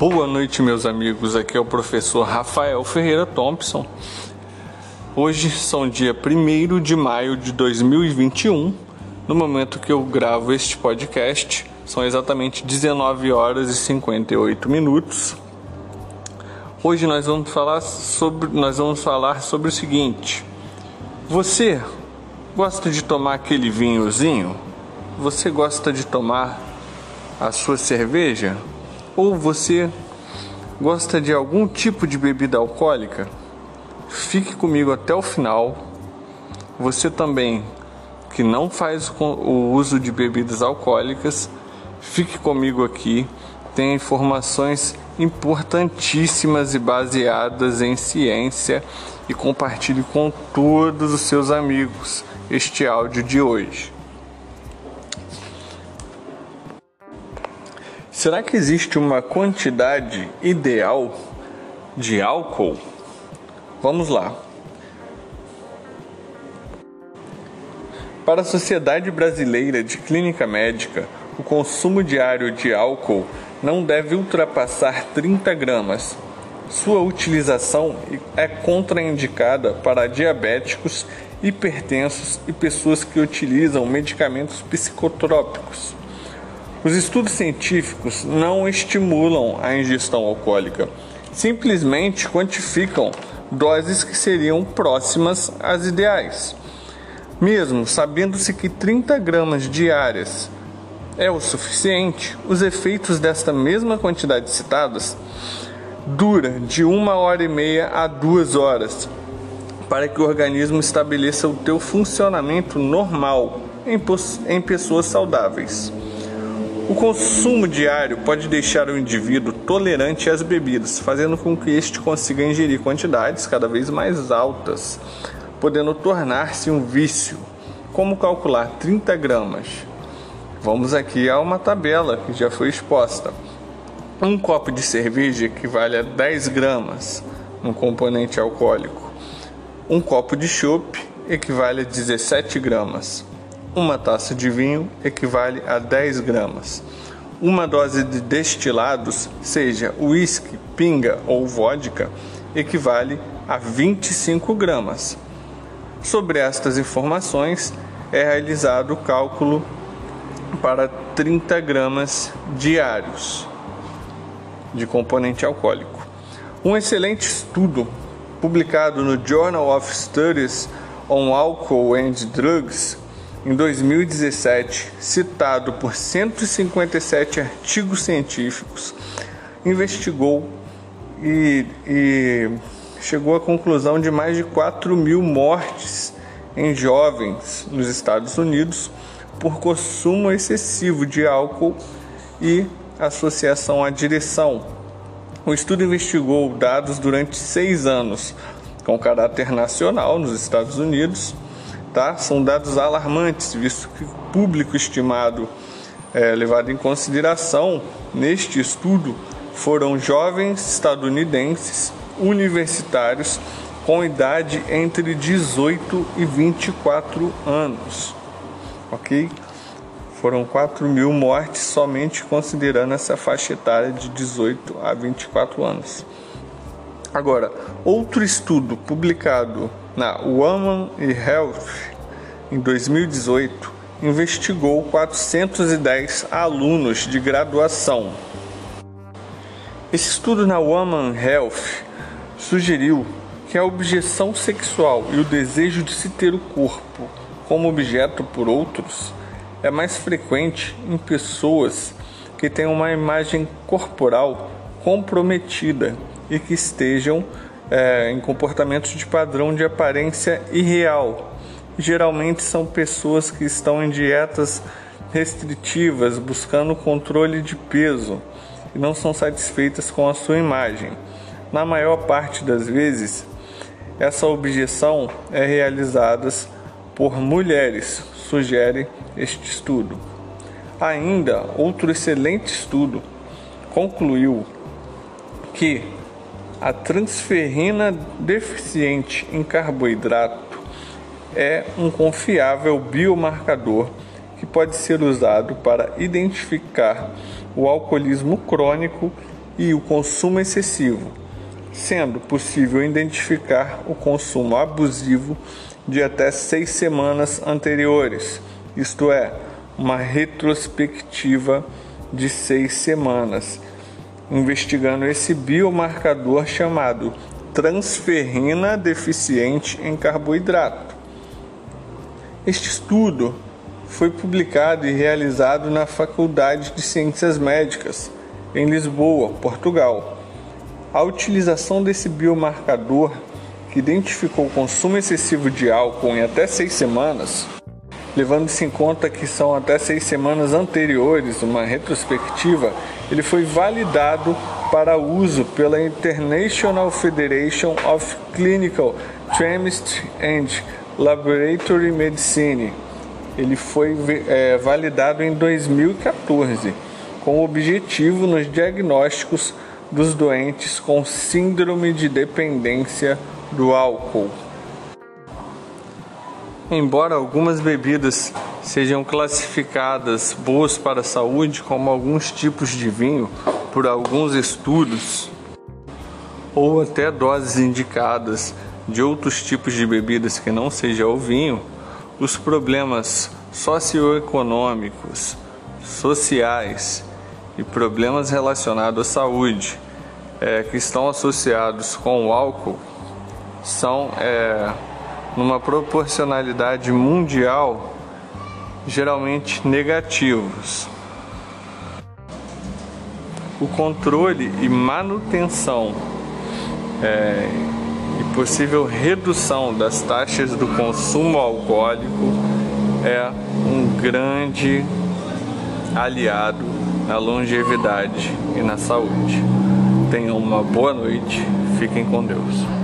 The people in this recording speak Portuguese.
Boa noite, meus amigos. Aqui é o professor Rafael Ferreira Thompson. Hoje são dia 1 de maio de 2021. No momento que eu gravo este podcast, são exatamente 19 horas e 58 minutos. Hoje nós vamos falar sobre, nós vamos falar sobre o seguinte: Você gosta de tomar aquele vinhozinho? Você gosta de tomar a sua cerveja? Ou você gosta de algum tipo de bebida alcoólica? Fique comigo até o final. Você também que não faz o uso de bebidas alcoólicas, fique comigo aqui. Tem informações importantíssimas e baseadas em ciência e compartilhe com todos os seus amigos este áudio de hoje. Será que existe uma quantidade ideal de álcool? Vamos lá. Para a Sociedade Brasileira de Clínica Médica, o consumo diário de álcool não deve ultrapassar 30 gramas. Sua utilização é contraindicada para diabéticos, hipertensos e pessoas que utilizam medicamentos psicotrópicos. Os estudos científicos não estimulam a ingestão alcoólica, simplesmente quantificam doses que seriam próximas às ideais. Mesmo sabendo-se que 30 gramas diárias é o suficiente, os efeitos desta mesma quantidade citadas dura de uma hora e meia a duas horas para que o organismo estabeleça o teu funcionamento normal em pessoas saudáveis. O consumo diário pode deixar o indivíduo tolerante às bebidas, fazendo com que este consiga ingerir quantidades cada vez mais altas, podendo tornar-se um vício. Como calcular 30 gramas? Vamos aqui a uma tabela que já foi exposta. Um copo de cerveja equivale a 10 gramas no componente alcoólico. Um copo de chopp equivale a 17 gramas. Uma taça de vinho equivale a 10 gramas. Uma dose de destilados, seja uísque, pinga ou vodka, equivale a 25 gramas. Sobre estas informações é realizado o cálculo para 30 gramas diários de componente alcoólico. Um excelente estudo publicado no Journal of Studies on Alcohol and Drugs em 2017, citado por 157 artigos científicos, investigou e, e chegou à conclusão de mais de 4 mil mortes em jovens nos Estados Unidos por consumo excessivo de álcool e associação à direção. O estudo investigou dados durante seis anos, com caráter nacional nos Estados Unidos tá? São dados alarmantes, visto que o público estimado é, levado em consideração neste estudo foram jovens estadunidenses universitários com idade entre 18 e 24 anos, ok? Foram 4 mil mortes somente considerando essa faixa etária de 18 a 24 anos. Agora, outro estudo publicado na Women e Health em 2018 investigou 410 alunos de graduação. Esse estudo na Women Health sugeriu que a objeção sexual e o desejo de se ter o corpo como objeto por outros é mais frequente em pessoas que têm uma imagem corporal comprometida e que estejam é, em comportamentos de padrão de aparência irreal. Geralmente são pessoas que estão em dietas restritivas, buscando controle de peso e não são satisfeitas com a sua imagem. Na maior parte das vezes, essa objeção é realizada por mulheres, sugere este estudo. Ainda, outro excelente estudo concluiu que a transferrina deficiente em carboidrato é um confiável biomarcador que pode ser usado para identificar o alcoolismo crônico e o consumo excessivo, sendo possível identificar o consumo abusivo de até seis semanas anteriores, isto é, uma retrospectiva de seis semanas, investigando esse biomarcador chamado transferrina deficiente em carboidrato. Este estudo foi publicado e realizado na Faculdade de Ciências Médicas, em Lisboa, Portugal. A utilização desse biomarcador, que identificou o consumo excessivo de álcool em até seis semanas, levando-se em conta que são até seis semanas anteriores, uma retrospectiva, ele foi validado para uso pela International Federation of Clinical Chemistry and Laboratory Medicine. Ele foi é, validado em 2014 com o objetivo nos diagnósticos dos doentes com síndrome de dependência do álcool. Embora algumas bebidas sejam classificadas boas para a saúde, como alguns tipos de vinho, por alguns estudos, ou até doses indicadas de outros tipos de bebidas que não seja o vinho, os problemas socioeconômicos, sociais e problemas relacionados à saúde é, que estão associados com o álcool são é, numa proporcionalidade mundial geralmente negativos. O controle e manutenção é, e possível redução das taxas do consumo alcoólico é um grande aliado na longevidade e na saúde. Tenham uma boa noite, fiquem com Deus.